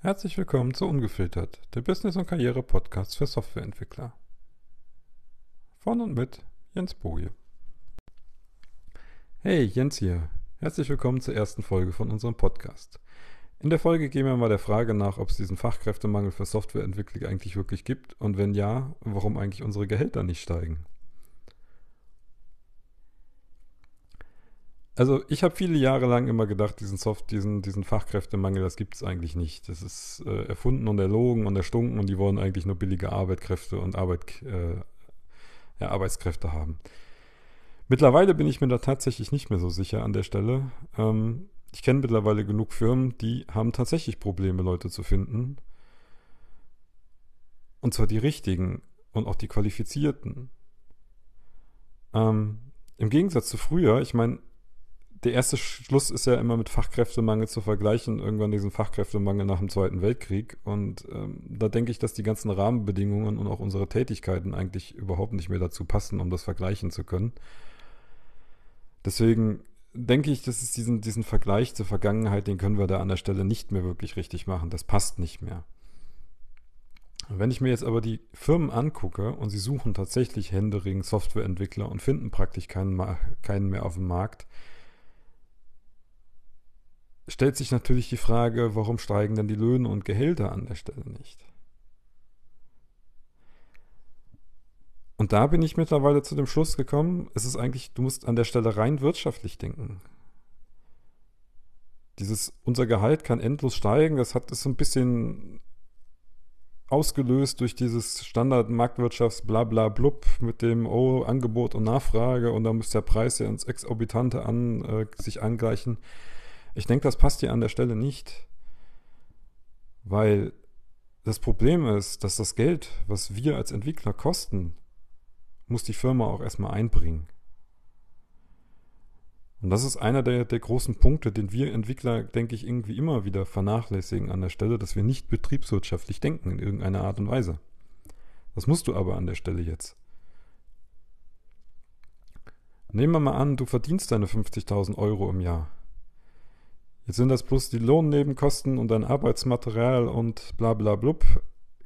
Herzlich willkommen zu Ungefiltert, der Business- und Karriere-Podcast für Softwareentwickler. Von und mit Jens Boje. Hey, Jens hier. Herzlich willkommen zur ersten Folge von unserem Podcast. In der Folge gehen wir mal der Frage nach, ob es diesen Fachkräftemangel für Softwareentwickler eigentlich wirklich gibt und wenn ja, warum eigentlich unsere Gehälter nicht steigen. Also ich habe viele Jahre lang immer gedacht, diesen Soft, diesen, diesen Fachkräftemangel, das gibt es eigentlich nicht. Das ist äh, erfunden und erlogen und erstunken und die wollen eigentlich nur billige Arbeitskräfte und Arbeit, äh, ja, Arbeitskräfte haben. Mittlerweile bin ich mir da tatsächlich nicht mehr so sicher an der Stelle. Ähm, ich kenne mittlerweile genug Firmen, die haben tatsächlich Probleme, Leute zu finden. Und zwar die richtigen und auch die qualifizierten. Ähm, Im Gegensatz zu früher, ich meine, der erste Schluss ist ja immer mit Fachkräftemangel zu vergleichen, irgendwann diesen Fachkräftemangel nach dem Zweiten Weltkrieg. Und ähm, da denke ich, dass die ganzen Rahmenbedingungen und auch unsere Tätigkeiten eigentlich überhaupt nicht mehr dazu passen, um das vergleichen zu können. Deswegen denke ich, dass es diesen, diesen Vergleich zur Vergangenheit, den können wir da an der Stelle nicht mehr wirklich richtig machen. Das passt nicht mehr. Wenn ich mir jetzt aber die Firmen angucke und sie suchen tatsächlich händeringend Softwareentwickler und finden praktisch keinen, keinen mehr auf dem Markt, stellt sich natürlich die Frage, warum steigen denn die Löhne und Gehälter an der Stelle nicht? Und da bin ich mittlerweile zu dem Schluss gekommen, es ist eigentlich, du musst an der Stelle rein wirtschaftlich denken. Dieses, unser Gehalt kann endlos steigen, das hat es so ein bisschen ausgelöst durch dieses Standard-Marktwirtschafts blabla blub mit dem oh, Angebot und Nachfrage und da muss der Preis ja ins Exorbitante an, äh, sich angleichen. Ich denke, das passt hier an der Stelle nicht, weil das Problem ist, dass das Geld, was wir als Entwickler kosten, muss die Firma auch erstmal einbringen. Und das ist einer der, der großen Punkte, den wir Entwickler, denke ich, irgendwie immer wieder vernachlässigen an der Stelle, dass wir nicht betriebswirtschaftlich denken in irgendeiner Art und Weise. Das musst du aber an der Stelle jetzt. Nehmen wir mal an, du verdienst deine 50.000 Euro im Jahr. Jetzt sind das bloß die Lohnnebenkosten und dein Arbeitsmaterial und bla bla blub.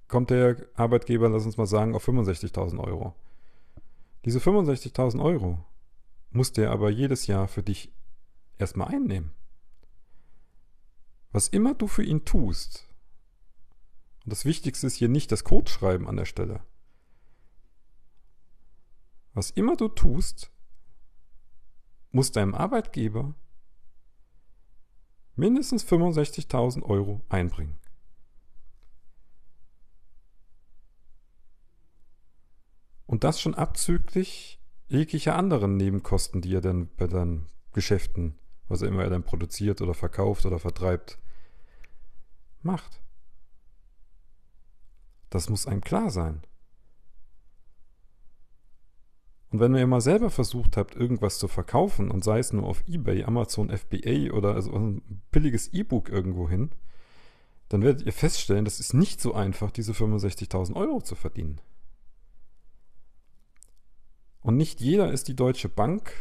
Kommt der Arbeitgeber, lass uns mal sagen, auf 65.000 Euro. Diese 65.000 Euro muss der aber jedes Jahr für dich erstmal einnehmen. Was immer du für ihn tust, und das Wichtigste ist hier nicht das Codeschreiben an der Stelle. Was immer du tust, muss deinem Arbeitgeber mindestens 65.000 Euro einbringen. Und das schon abzüglich jeglicher anderen Nebenkosten, die er dann bei deinen Geschäften, was er immer er dann produziert oder verkauft oder vertreibt, macht. Das muss einem klar sein. Und wenn ihr mal selber versucht habt, irgendwas zu verkaufen, und sei es nur auf eBay, Amazon FBA oder also ein billiges E-Book irgendwo hin, dann werdet ihr feststellen, das ist nicht so einfach, diese 65.000 Euro zu verdienen. Und nicht jeder ist die Deutsche Bank,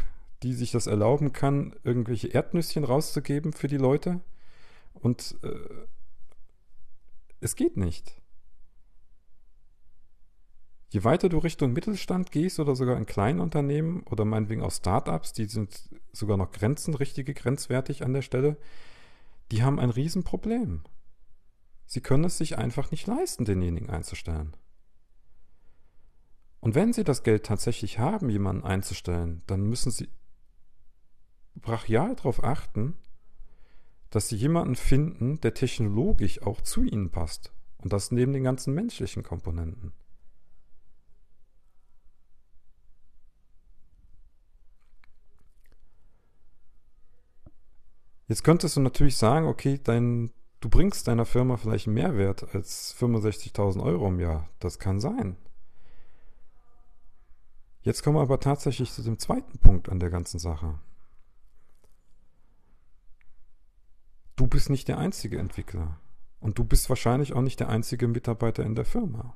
die sich das erlauben kann, irgendwelche Erdnüsschen rauszugeben für die Leute. Und äh, es geht nicht. Je weiter du Richtung Mittelstand gehst oder sogar in kleinen Unternehmen oder meinetwegen auch Startups, die sind sogar noch Grenzen, richtige grenzwertig an der Stelle, die haben ein Riesenproblem. Sie können es sich einfach nicht leisten, denjenigen einzustellen. Und wenn sie das Geld tatsächlich haben, jemanden einzustellen, dann müssen sie brachial darauf achten, dass sie jemanden finden, der technologisch auch zu ihnen passt. Und das neben den ganzen menschlichen Komponenten. Jetzt könntest du natürlich sagen, okay, dein, du bringst deiner Firma vielleicht einen Mehrwert als 65.000 Euro im Jahr. Das kann sein. Jetzt kommen wir aber tatsächlich zu dem zweiten Punkt an der ganzen Sache. Du bist nicht der einzige Entwickler. Und du bist wahrscheinlich auch nicht der einzige Mitarbeiter in der Firma.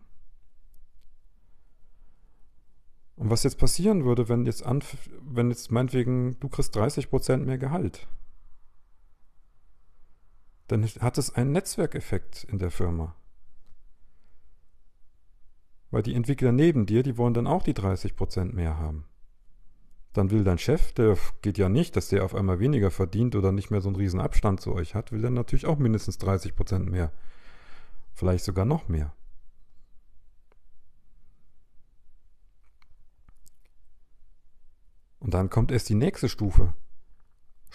Und was jetzt passieren würde, wenn jetzt, wenn jetzt meinetwegen du kriegst 30% mehr Gehalt dann hat es einen Netzwerkeffekt in der Firma. Weil die Entwickler neben dir, die wollen dann auch die 30% mehr haben. Dann will dein Chef, der geht ja nicht, dass der auf einmal weniger verdient oder nicht mehr so einen riesen Abstand zu euch hat, will dann natürlich auch mindestens 30% mehr. Vielleicht sogar noch mehr. Und dann kommt erst die nächste Stufe.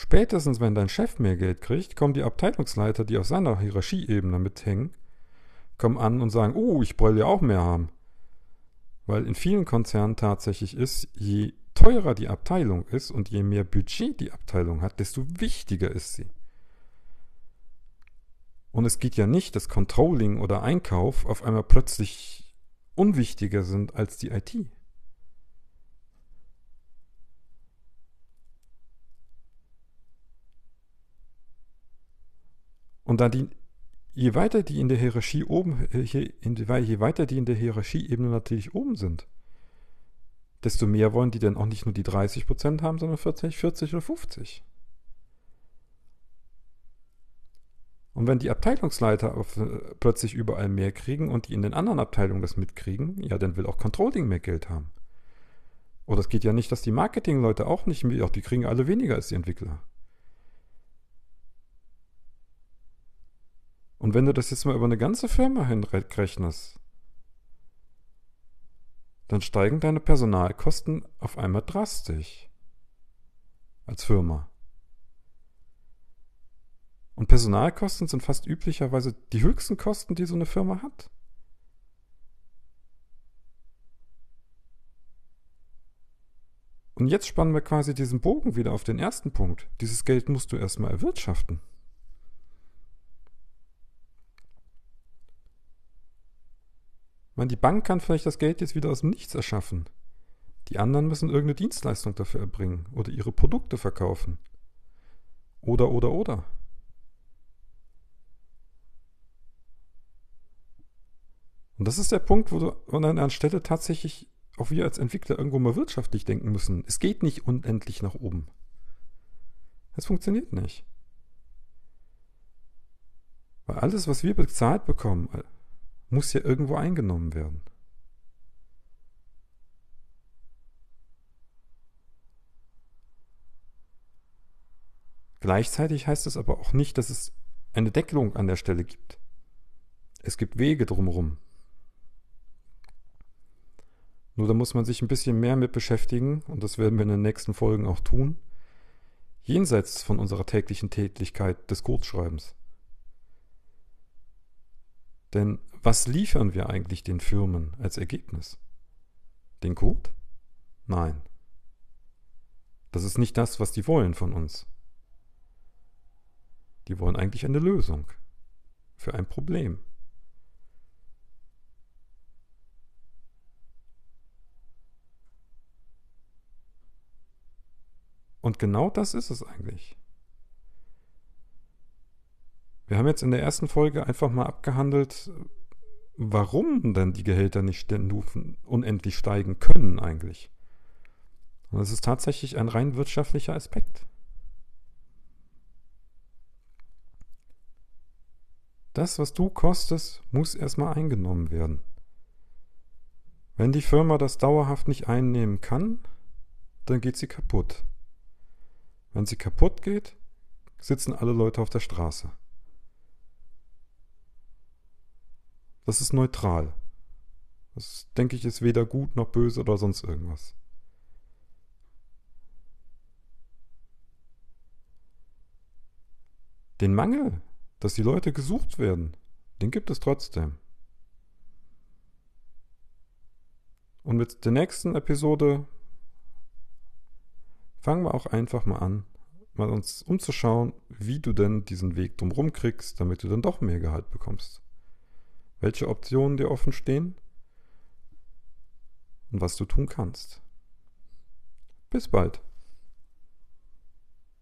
Spätestens, wenn dein Chef mehr Geld kriegt, kommen die Abteilungsleiter, die auf seiner Hierarchieebene mithängen, kommen an und sagen, oh, ich wollte ja auch mehr haben. Weil in vielen Konzernen tatsächlich ist, je teurer die Abteilung ist und je mehr Budget die Abteilung hat, desto wichtiger ist sie. Und es geht ja nicht, dass Controlling oder Einkauf auf einmal plötzlich unwichtiger sind als die IT. Und da die, je weiter die in der Hierarchie oben, äh, je weiter die in der Hierarchieebene natürlich oben sind, desto mehr wollen die dann auch nicht nur die 30% haben, sondern 40, 40 oder 50. Und wenn die Abteilungsleiter auf, äh, plötzlich überall mehr kriegen und die in den anderen Abteilungen das mitkriegen, ja, dann will auch Controlling mehr Geld haben. Oder es geht ja nicht, dass die Marketingleute auch nicht mehr, auch die kriegen alle weniger als die Entwickler. Und wenn du das jetzt mal über eine ganze Firma hinrechnest, dann steigen deine Personalkosten auf einmal drastisch als Firma. Und Personalkosten sind fast üblicherweise die höchsten Kosten, die so eine Firma hat. Und jetzt spannen wir quasi diesen Bogen wieder auf den ersten Punkt. Dieses Geld musst du erstmal erwirtschaften. Meine, die Bank kann vielleicht das Geld jetzt wieder aus dem Nichts erschaffen. Die anderen müssen irgendeine Dienstleistung dafür erbringen oder ihre Produkte verkaufen. Oder, oder, oder. Und das ist der Punkt, wo an einer Stelle tatsächlich auch wir als Entwickler irgendwo mal wirtschaftlich denken müssen. Es geht nicht unendlich nach oben. Es funktioniert nicht. Weil alles, was wir bezahlt bekommen, muss ja irgendwo eingenommen werden. Gleichzeitig heißt es aber auch nicht, dass es eine Deckelung an der Stelle gibt. Es gibt Wege drumherum. Nur da muss man sich ein bisschen mehr mit beschäftigen, und das werden wir in den nächsten Folgen auch tun, jenseits von unserer täglichen Tätigkeit des Codeschreibens. Denn was liefern wir eigentlich den Firmen als Ergebnis? Den Code? Nein. Das ist nicht das, was die wollen von uns. Die wollen eigentlich eine Lösung für ein Problem. Und genau das ist es eigentlich. Wir haben jetzt in der ersten Folge einfach mal abgehandelt, warum denn die Gehälter nicht unendlich steigen können eigentlich. Und das ist tatsächlich ein rein wirtschaftlicher Aspekt. Das, was du kostest, muss erstmal eingenommen werden. Wenn die Firma das dauerhaft nicht einnehmen kann, dann geht sie kaputt. Wenn sie kaputt geht, sitzen alle Leute auf der Straße. Das ist neutral. Das, denke ich, ist weder gut noch böse oder sonst irgendwas. Den Mangel, dass die Leute gesucht werden, den gibt es trotzdem. Und mit der nächsten Episode fangen wir auch einfach mal an, mal uns umzuschauen, wie du denn diesen Weg drumherum kriegst, damit du dann doch mehr Gehalt bekommst welche Optionen dir offen stehen und was du tun kannst. Bis bald.